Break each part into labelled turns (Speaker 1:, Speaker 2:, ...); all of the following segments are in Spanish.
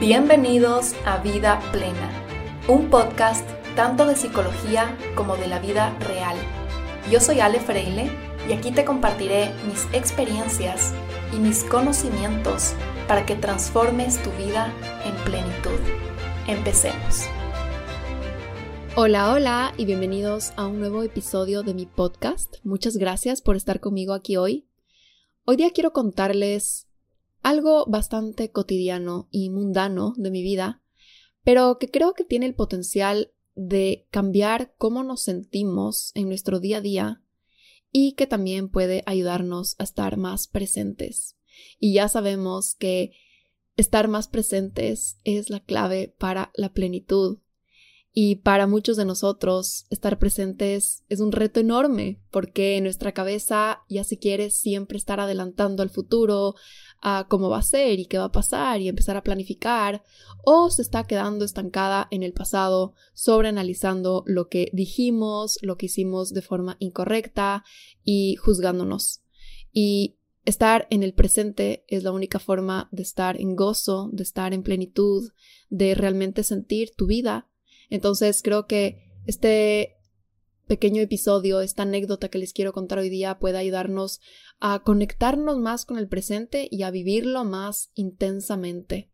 Speaker 1: Bienvenidos a Vida Plena, un podcast tanto de psicología como de la vida real. Yo soy Ale Freile y aquí te compartiré mis experiencias y mis conocimientos para que transformes tu vida en plenitud. Empecemos.
Speaker 2: Hola, hola y bienvenidos a un nuevo episodio de mi podcast. Muchas gracias por estar conmigo aquí hoy. Hoy día quiero contarles algo bastante cotidiano y mundano de mi vida, pero que creo que tiene el potencial de cambiar cómo nos sentimos en nuestro día a día y que también puede ayudarnos a estar más presentes. Y ya sabemos que estar más presentes es la clave para la plenitud. Y para muchos de nosotros, estar presentes es un reto enorme, porque nuestra cabeza ya se quiere siempre estar adelantando al futuro, a cómo va a ser y qué va a pasar y empezar a planificar, o se está quedando estancada en el pasado, sobreanalizando lo que dijimos, lo que hicimos de forma incorrecta y juzgándonos. Y estar en el presente es la única forma de estar en gozo, de estar en plenitud, de realmente sentir tu vida. Entonces creo que este pequeño episodio, esta anécdota que les quiero contar hoy día puede ayudarnos a conectarnos más con el presente y a vivirlo más intensamente.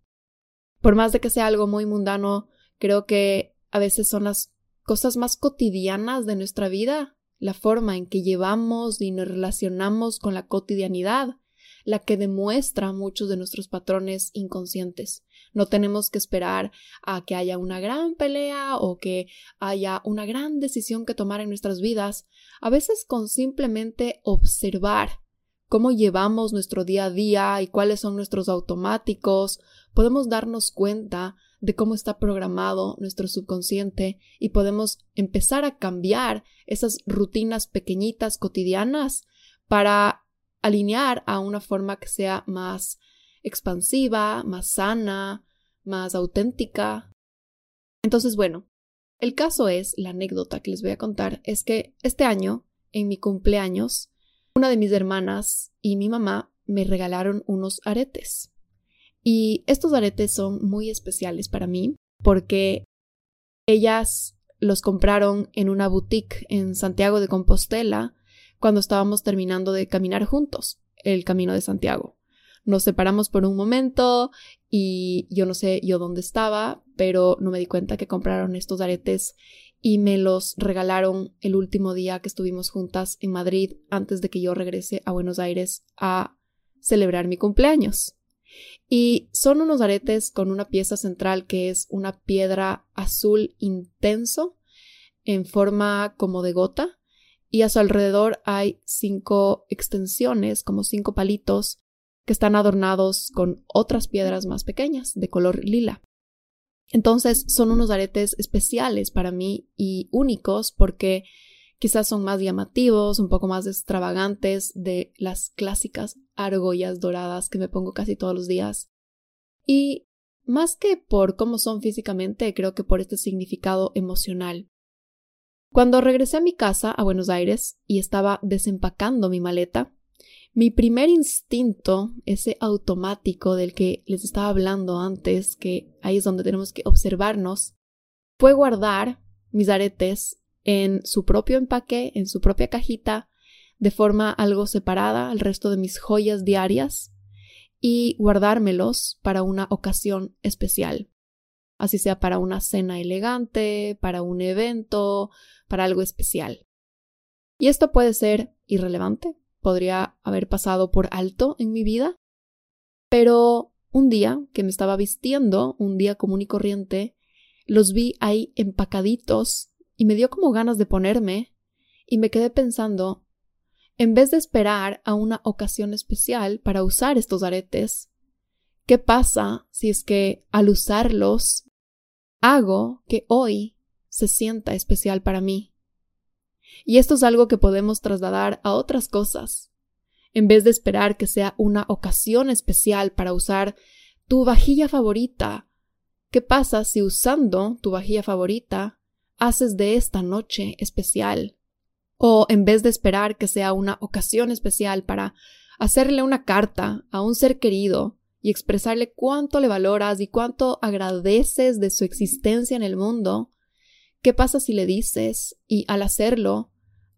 Speaker 2: Por más de que sea algo muy mundano, creo que a veces son las cosas más cotidianas de nuestra vida, la forma en que llevamos y nos relacionamos con la cotidianidad, la que demuestra muchos de nuestros patrones inconscientes. No tenemos que esperar a que haya una gran pelea o que haya una gran decisión que tomar en nuestras vidas. A veces con simplemente observar cómo llevamos nuestro día a día y cuáles son nuestros automáticos, podemos darnos cuenta de cómo está programado nuestro subconsciente y podemos empezar a cambiar esas rutinas pequeñitas cotidianas para alinear a una forma que sea más expansiva, más sana, más auténtica. Entonces, bueno, el caso es, la anécdota que les voy a contar, es que este año, en mi cumpleaños, una de mis hermanas y mi mamá me regalaron unos aretes. Y estos aretes son muy especiales para mí porque ellas los compraron en una boutique en Santiago de Compostela cuando estábamos terminando de caminar juntos el camino de Santiago. Nos separamos por un momento y yo no sé yo dónde estaba, pero no me di cuenta que compraron estos aretes y me los regalaron el último día que estuvimos juntas en Madrid antes de que yo regrese a Buenos Aires a celebrar mi cumpleaños. Y son unos aretes con una pieza central que es una piedra azul intenso en forma como de gota y a su alrededor hay cinco extensiones, como cinco palitos, que están adornados con otras piedras más pequeñas de color lila. Entonces son unos aretes especiales para mí y únicos porque quizás son más llamativos, un poco más extravagantes de las clásicas argollas doradas que me pongo casi todos los días. Y más que por cómo son físicamente, creo que por este significado emocional. Cuando regresé a mi casa, a Buenos Aires, y estaba desempacando mi maleta, mi primer instinto, ese automático del que les estaba hablando antes, que ahí es donde tenemos que observarnos, fue guardar mis aretes en su propio empaque, en su propia cajita, de forma algo separada al resto de mis joyas diarias, y guardármelos para una ocasión especial así sea para una cena elegante, para un evento, para algo especial. Y esto puede ser irrelevante, podría haber pasado por alto en mi vida, pero un día que me estaba vistiendo, un día común y corriente, los vi ahí empacaditos y me dio como ganas de ponerme y me quedé pensando, en vez de esperar a una ocasión especial para usar estos aretes, ¿qué pasa si es que al usarlos hago que hoy se sienta especial para mí. Y esto es algo que podemos trasladar a otras cosas. En vez de esperar que sea una ocasión especial para usar tu vajilla favorita, ¿qué pasa si usando tu vajilla favorita haces de esta noche especial? O en vez de esperar que sea una ocasión especial para hacerle una carta a un ser querido y expresarle cuánto le valoras y cuánto agradeces de su existencia en el mundo, ¿qué pasa si le dices y al hacerlo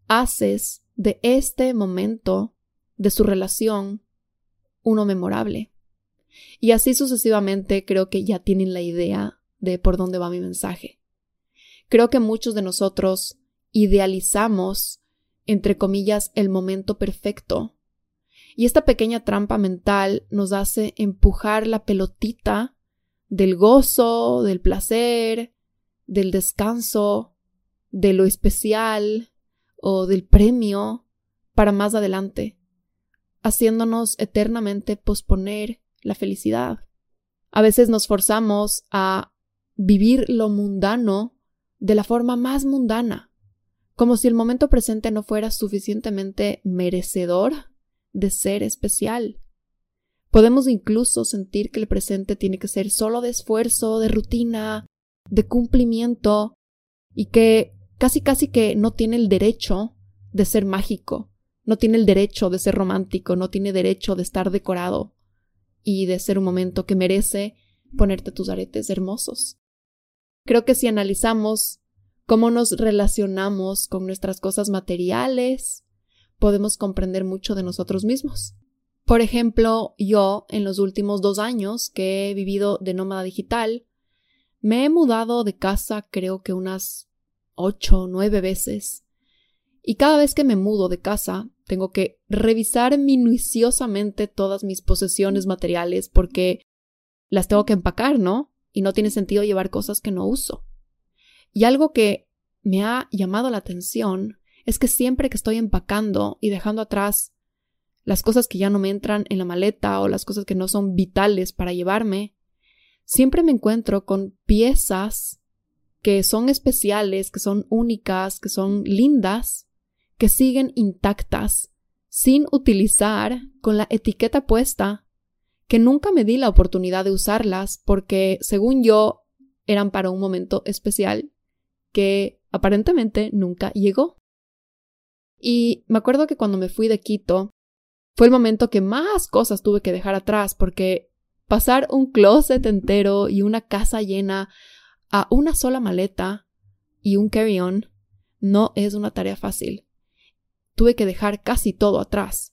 Speaker 2: haces de este momento de su relación uno memorable? Y así sucesivamente creo que ya tienen la idea de por dónde va mi mensaje. Creo que muchos de nosotros idealizamos, entre comillas, el momento perfecto y esta pequeña trampa mental nos hace empujar la pelotita del gozo, del placer, del descanso, de lo especial o del premio para más adelante, haciéndonos eternamente posponer la felicidad. A veces nos forzamos a vivir lo mundano de la forma más mundana, como si el momento presente no fuera suficientemente merecedor de ser especial. Podemos incluso sentir que el presente tiene que ser solo de esfuerzo, de rutina, de cumplimiento, y que casi casi que no tiene el derecho de ser mágico, no tiene el derecho de ser romántico, no tiene derecho de estar decorado y de ser un momento que merece ponerte tus aretes hermosos. Creo que si analizamos cómo nos relacionamos con nuestras cosas materiales, podemos comprender mucho de nosotros mismos. Por ejemplo, yo en los últimos dos años que he vivido de nómada digital, me he mudado de casa creo que unas ocho o nueve veces. Y cada vez que me mudo de casa, tengo que revisar minuciosamente todas mis posesiones materiales porque las tengo que empacar, ¿no? Y no tiene sentido llevar cosas que no uso. Y algo que me ha llamado la atención es que siempre que estoy empacando y dejando atrás las cosas que ya no me entran en la maleta o las cosas que no son vitales para llevarme, siempre me encuentro con piezas que son especiales, que son únicas, que son lindas, que siguen intactas, sin utilizar, con la etiqueta puesta, que nunca me di la oportunidad de usarlas porque, según yo, eran para un momento especial que aparentemente nunca llegó. Y me acuerdo que cuando me fui de Quito, fue el momento que más cosas tuve que dejar atrás porque pasar un closet entero y una casa llena a una sola maleta y un carry-on no es una tarea fácil. Tuve que dejar casi todo atrás.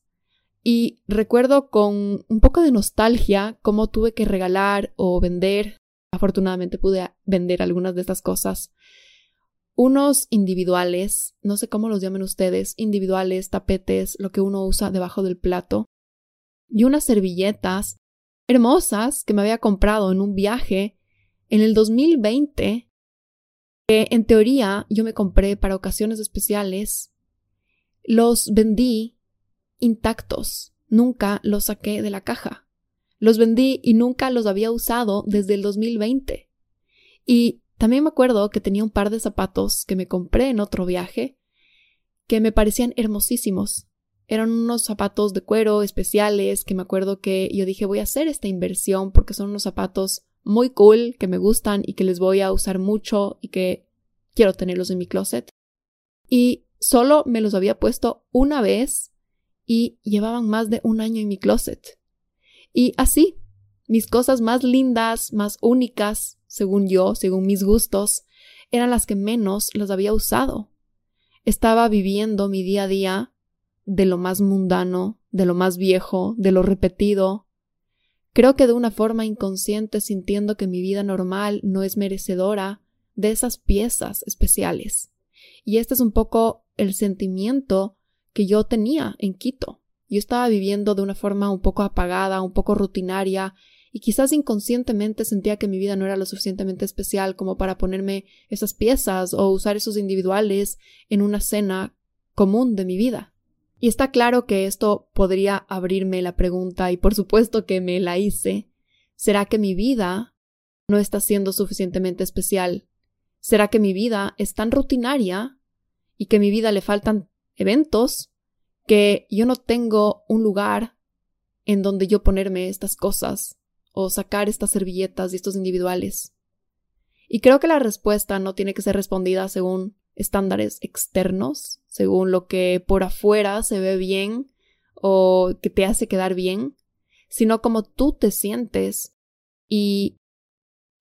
Speaker 2: Y recuerdo con un poco de nostalgia cómo tuve que regalar o vender. Afortunadamente pude vender algunas de estas cosas unos individuales, no sé cómo los llamen ustedes, individuales, tapetes, lo que uno usa debajo del plato, y unas servilletas hermosas que me había comprado en un viaje en el 2020, que en teoría yo me compré para ocasiones especiales, los vendí intactos, nunca los saqué de la caja. Los vendí y nunca los había usado desde el 2020. Y también me acuerdo que tenía un par de zapatos que me compré en otro viaje que me parecían hermosísimos. Eran unos zapatos de cuero especiales que me acuerdo que yo dije voy a hacer esta inversión porque son unos zapatos muy cool que me gustan y que les voy a usar mucho y que quiero tenerlos en mi closet. Y solo me los había puesto una vez y llevaban más de un año en mi closet. Y así, mis cosas más lindas, más únicas, según yo, según mis gustos, eran las que menos las había usado. Estaba viviendo mi día a día de lo más mundano, de lo más viejo, de lo repetido. Creo que de una forma inconsciente sintiendo que mi vida normal no es merecedora de esas piezas especiales. Y este es un poco el sentimiento que yo tenía en Quito. Yo estaba viviendo de una forma un poco apagada, un poco rutinaria, y quizás inconscientemente sentía que mi vida no era lo suficientemente especial como para ponerme esas piezas o usar esos individuales en una cena común de mi vida. Y está claro que esto podría abrirme la pregunta, y por supuesto que me la hice, ¿será que mi vida no está siendo suficientemente especial? ¿Será que mi vida es tan rutinaria y que mi vida le faltan eventos que yo no tengo un lugar en donde yo ponerme estas cosas o sacar estas servilletas y estos individuales? Y creo que la respuesta no tiene que ser respondida según estándares externos, según lo que por afuera se ve bien o que te hace quedar bien, sino cómo tú te sientes y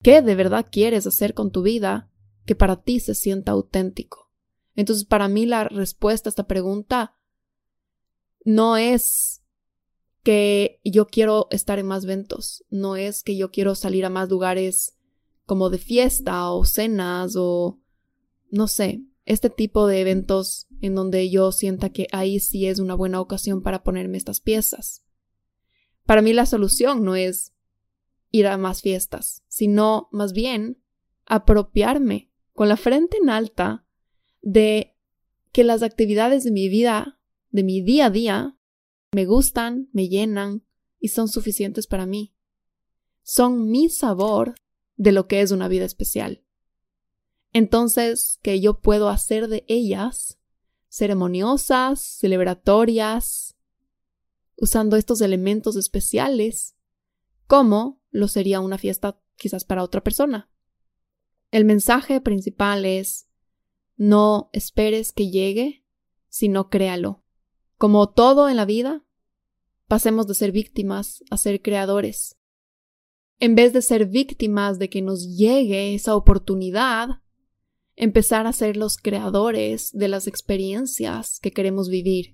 Speaker 2: qué de verdad quieres hacer con tu vida que para ti se sienta auténtico. Entonces, para mí la respuesta a esta pregunta no es que yo quiero estar en más eventos, no es que yo quiero salir a más lugares como de fiesta o cenas o no sé, este tipo de eventos en donde yo sienta que ahí sí es una buena ocasión para ponerme estas piezas. Para mí la solución no es ir a más fiestas, sino más bien apropiarme con la frente en alta de que las actividades de mi vida, de mi día a día, me gustan, me llenan y son suficientes para mí. Son mi sabor de lo que es una vida especial. Entonces, que yo puedo hacer de ellas ceremoniosas, celebratorias, usando estos elementos especiales, como lo sería una fiesta quizás para otra persona. El mensaje principal es no esperes que llegue, sino créalo. Como todo en la vida, pasemos de ser víctimas a ser creadores. En vez de ser víctimas de que nos llegue esa oportunidad, empezar a ser los creadores de las experiencias que queremos vivir.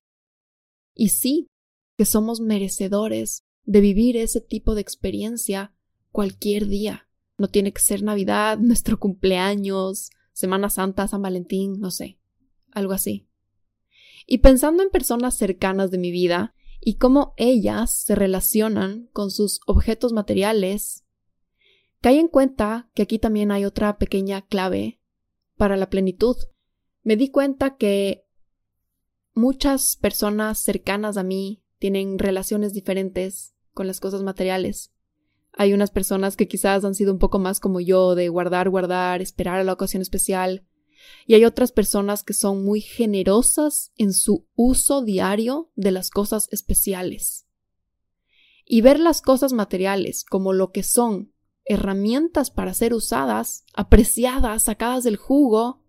Speaker 2: Y sí, que somos merecedores de vivir ese tipo de experiencia cualquier día. No tiene que ser Navidad, nuestro cumpleaños, Semana Santa, San Valentín, no sé, algo así. Y pensando en personas cercanas de mi vida y cómo ellas se relacionan con sus objetos materiales, cae en cuenta que aquí también hay otra pequeña clave para la plenitud. Me di cuenta que muchas personas cercanas a mí tienen relaciones diferentes con las cosas materiales. Hay unas personas que quizás han sido un poco más como yo, de guardar, guardar, esperar a la ocasión especial. Y hay otras personas que son muy generosas en su uso diario de las cosas especiales. Y ver las cosas materiales como lo que son herramientas para ser usadas, apreciadas, sacadas del jugo,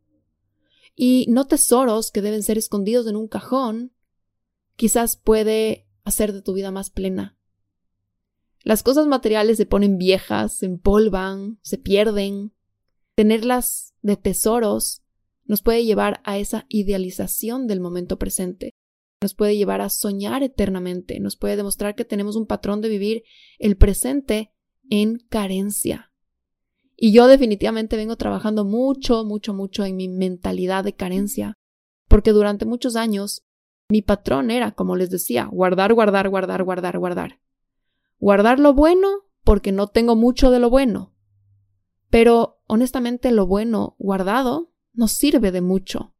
Speaker 2: y no tesoros que deben ser escondidos en un cajón, quizás puede hacer de tu vida más plena. Las cosas materiales se ponen viejas, se empolvan, se pierden. Tenerlas de tesoros nos puede llevar a esa idealización del momento presente, nos puede llevar a soñar eternamente, nos puede demostrar que tenemos un patrón de vivir el presente en carencia. Y yo definitivamente vengo trabajando mucho, mucho, mucho en mi mentalidad de carencia, porque durante muchos años mi patrón era, como les decía, guardar, guardar, guardar, guardar, guardar. Guardar lo bueno porque no tengo mucho de lo bueno. Pero honestamente lo bueno guardado no sirve de mucho.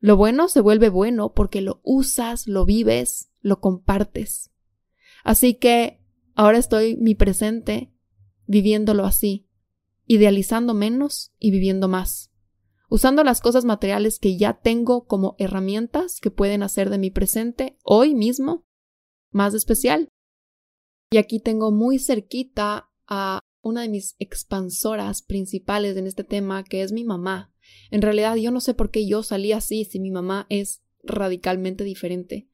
Speaker 2: Lo bueno se vuelve bueno porque lo usas, lo vives, lo compartes. Así que Ahora estoy mi presente viviéndolo así, idealizando menos y viviendo más, usando las cosas materiales que ya tengo como herramientas que pueden hacer de mi presente hoy mismo más especial. Y aquí tengo muy cerquita a una de mis expansoras principales en este tema, que es mi mamá. En realidad yo no sé por qué yo salí así si mi mamá es radicalmente diferente.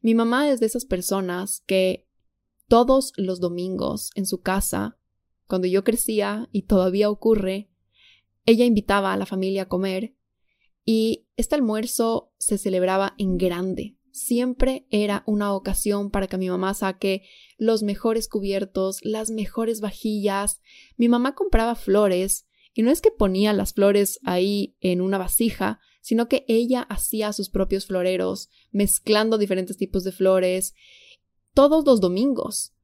Speaker 2: Mi mamá es de esas personas que todos los domingos en su casa, cuando yo crecía y todavía ocurre, ella invitaba a la familia a comer y este almuerzo se celebraba en grande. Siempre era una ocasión para que mi mamá saque los mejores cubiertos, las mejores vajillas. Mi mamá compraba flores y no es que ponía las flores ahí en una vasija, sino que ella hacía sus propios floreros, mezclando diferentes tipos de flores todos los domingos.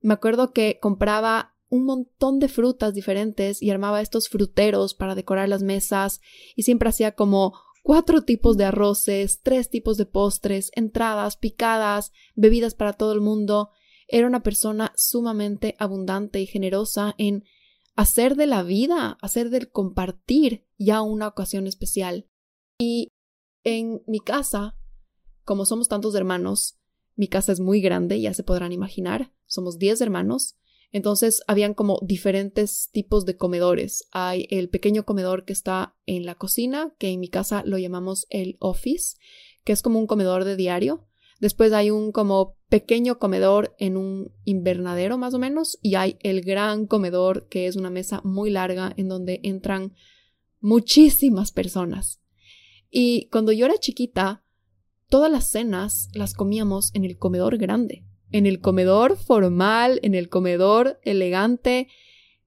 Speaker 2: Me acuerdo que compraba un montón de frutas diferentes y armaba estos fruteros para decorar las mesas y siempre hacía como cuatro tipos de arroces, tres tipos de postres, entradas, picadas, bebidas para todo el mundo. Era una persona sumamente abundante y generosa en hacer de la vida, hacer del compartir ya una ocasión especial. Y en mi casa, como somos tantos hermanos, mi casa es muy grande, ya se podrán imaginar. Somos 10 hermanos. Entonces habían como diferentes tipos de comedores. Hay el pequeño comedor que está en la cocina, que en mi casa lo llamamos el office, que es como un comedor de diario. Después hay un como pequeño comedor en un invernadero más o menos y hay el gran comedor que es una mesa muy larga en donde entran muchísimas personas. Y cuando yo era chiquita, todas las cenas las comíamos en el comedor grande, en el comedor formal, en el comedor elegante.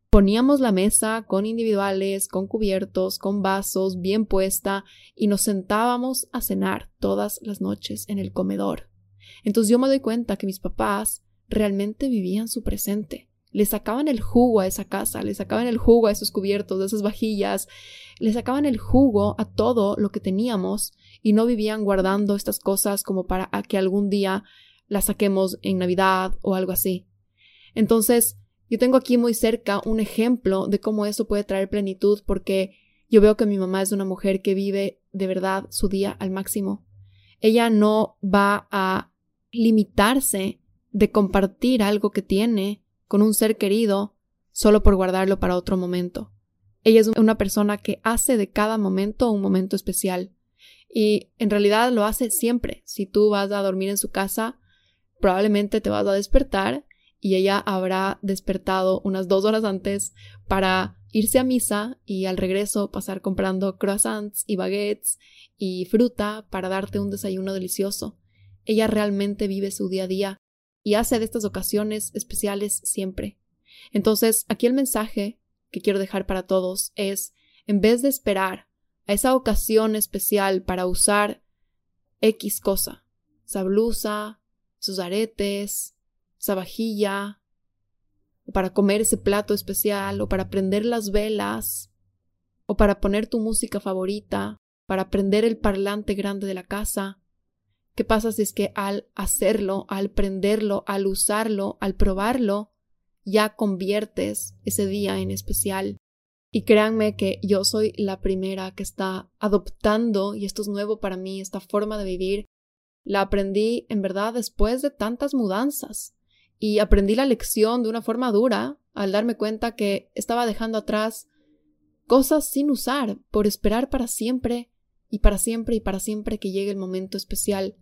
Speaker 2: Poníamos la mesa con individuales, con cubiertos, con vasos, bien puesta, y nos sentábamos a cenar todas las noches en el comedor. Entonces yo me doy cuenta que mis papás realmente vivían su presente. Le sacaban el jugo a esa casa, le sacaban el jugo a esos cubiertos, a esas vajillas, le sacaban el jugo a todo lo que teníamos y no vivían guardando estas cosas como para que algún día las saquemos en Navidad o algo así. Entonces, yo tengo aquí muy cerca un ejemplo de cómo eso puede traer plenitud porque yo veo que mi mamá es una mujer que vive de verdad su día al máximo. Ella no va a limitarse de compartir algo que tiene con un ser querido solo por guardarlo para otro momento. Ella es una persona que hace de cada momento un momento especial. Y en realidad lo hace siempre. Si tú vas a dormir en su casa, probablemente te vas a despertar y ella habrá despertado unas dos horas antes para irse a misa y al regreso pasar comprando croissants y baguettes y fruta para darte un desayuno delicioso. Ella realmente vive su día a día y hace de estas ocasiones especiales siempre. Entonces, aquí el mensaje que quiero dejar para todos es, en vez de esperar a esa ocasión especial para usar X cosa, esa blusa, sus aretes, esa vajilla, o para comer ese plato especial, o para prender las velas, o para poner tu música favorita, para prender el parlante grande de la casa, ¿Qué pasa si es que al hacerlo, al prenderlo, al usarlo, al probarlo, ya conviertes ese día en especial? Y créanme que yo soy la primera que está adoptando, y esto es nuevo para mí, esta forma de vivir. La aprendí en verdad después de tantas mudanzas. Y aprendí la lección de una forma dura al darme cuenta que estaba dejando atrás cosas sin usar por esperar para siempre y para siempre y para siempre que llegue el momento especial.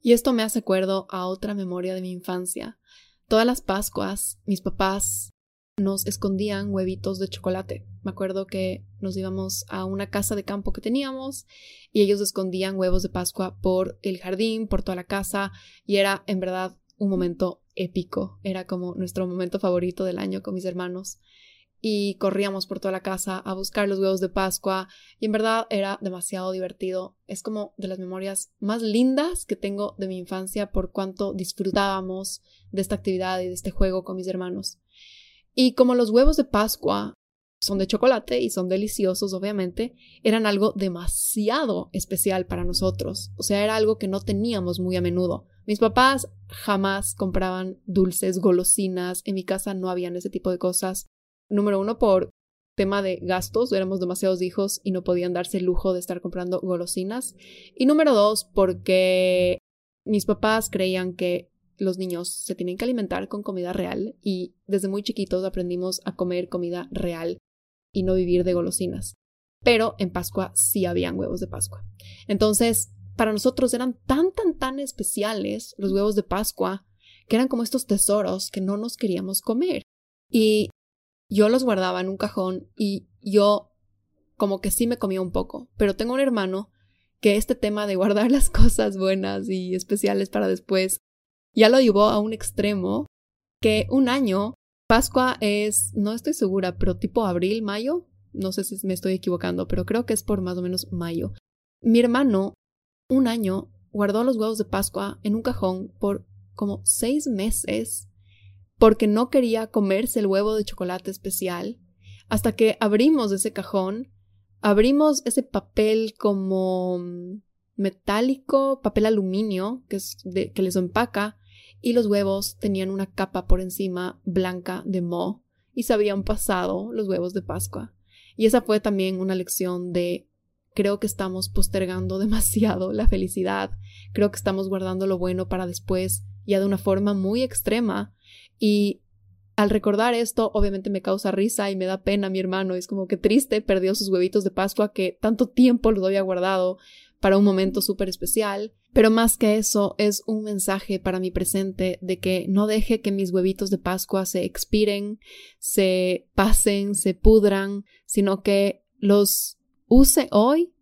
Speaker 2: Y esto me hace acuerdo a otra memoria de mi infancia. Todas las Pascuas, mis papás nos escondían huevitos de chocolate. Me acuerdo que nos íbamos a una casa de campo que teníamos y ellos escondían huevos de Pascua por el jardín, por toda la casa y era en verdad un momento épico. Era como nuestro momento favorito del año con mis hermanos y corríamos por toda la casa a buscar los huevos de Pascua y en verdad era demasiado divertido. Es como de las memorias más lindas que tengo de mi infancia por cuánto disfrutábamos de esta actividad y de este juego con mis hermanos. Y como los huevos de Pascua son de chocolate y son deliciosos, obviamente, eran algo demasiado especial para nosotros. O sea, era algo que no teníamos muy a menudo. Mis papás jamás compraban dulces, golosinas, en mi casa no habían ese tipo de cosas. Número uno, por tema de gastos, éramos demasiados hijos y no podían darse el lujo de estar comprando golosinas. Y número dos, porque mis papás creían que los niños se tienen que alimentar con comida real y desde muy chiquitos aprendimos a comer comida real y no vivir de golosinas. Pero en Pascua sí habían huevos de Pascua. Entonces, para nosotros eran tan, tan, tan especiales los huevos de Pascua que eran como estos tesoros que no nos queríamos comer. Y yo los guardaba en un cajón y yo como que sí me comía un poco, pero tengo un hermano que este tema de guardar las cosas buenas y especiales para después ya lo llevó a un extremo que un año, Pascua es, no estoy segura, pero tipo abril, mayo, no sé si me estoy equivocando, pero creo que es por más o menos mayo. Mi hermano, un año, guardó los huevos de Pascua en un cajón por como seis meses porque no quería comerse el huevo de chocolate especial, hasta que abrimos ese cajón, abrimos ese papel como mm, metálico, papel aluminio, que, es que les empaca, y los huevos tenían una capa por encima blanca de moho y se habían pasado los huevos de Pascua. Y esa fue también una lección de creo que estamos postergando demasiado la felicidad, creo que estamos guardando lo bueno para después, ya de una forma muy extrema, y al recordar esto, obviamente me causa risa y me da pena mi hermano. Es como que triste, perdió sus huevitos de Pascua que tanto tiempo los había guardado para un momento súper especial. Pero más que eso, es un mensaje para mi presente de que no deje que mis huevitos de Pascua se expiren, se pasen, se pudran, sino que los use hoy,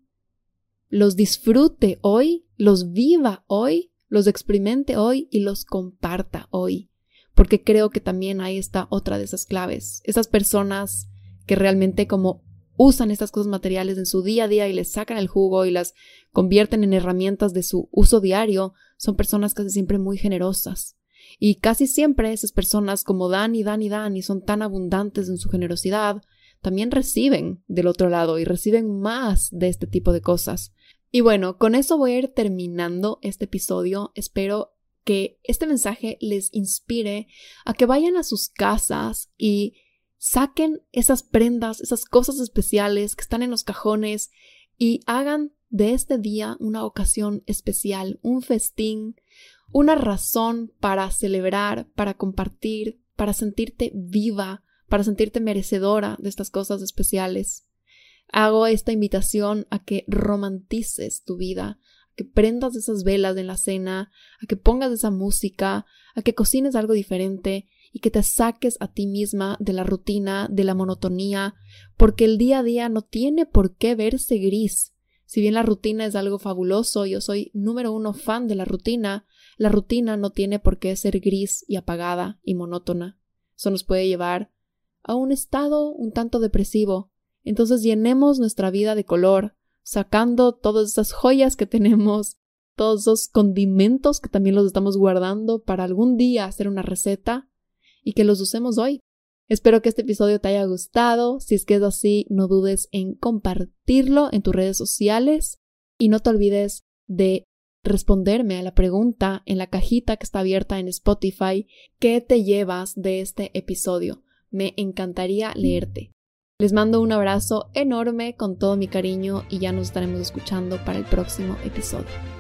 Speaker 2: los disfrute hoy, los viva hoy, los experimente hoy y los comparta hoy. Porque creo que también ahí está otra de esas claves. Esas personas que realmente como usan estas cosas materiales en su día a día y les sacan el jugo y las convierten en herramientas de su uso diario, son personas casi siempre muy generosas. Y casi siempre esas personas como dan y dan y dan y son tan abundantes en su generosidad, también reciben del otro lado y reciben más de este tipo de cosas. Y bueno, con eso voy a ir terminando este episodio. Espero que este mensaje les inspire a que vayan a sus casas y Saquen esas prendas, esas cosas especiales que están en los cajones y hagan de este día una ocasión especial, un festín, una razón para celebrar, para compartir, para sentirte viva, para sentirte merecedora de estas cosas especiales. Hago esta invitación a que romantices tu vida, a que prendas esas velas en la cena, a que pongas esa música, a que cocines algo diferente y que te saques a ti misma de la rutina, de la monotonía, porque el día a día no tiene por qué verse gris. Si bien la rutina es algo fabuloso, yo soy número uno fan de la rutina, la rutina no tiene por qué ser gris y apagada y monótona. Eso nos puede llevar a un estado un tanto depresivo. Entonces llenemos nuestra vida de color, sacando todas esas joyas que tenemos, todos esos condimentos que también los estamos guardando para algún día hacer una receta y que los usemos hoy. Espero que este episodio te haya gustado. Si es que es así, no dudes en compartirlo en tus redes sociales y no te olvides de responderme a la pregunta en la cajita que está abierta en Spotify, ¿qué te llevas de este episodio? Me encantaría leerte. Les mando un abrazo enorme con todo mi cariño y ya nos estaremos escuchando para el próximo episodio.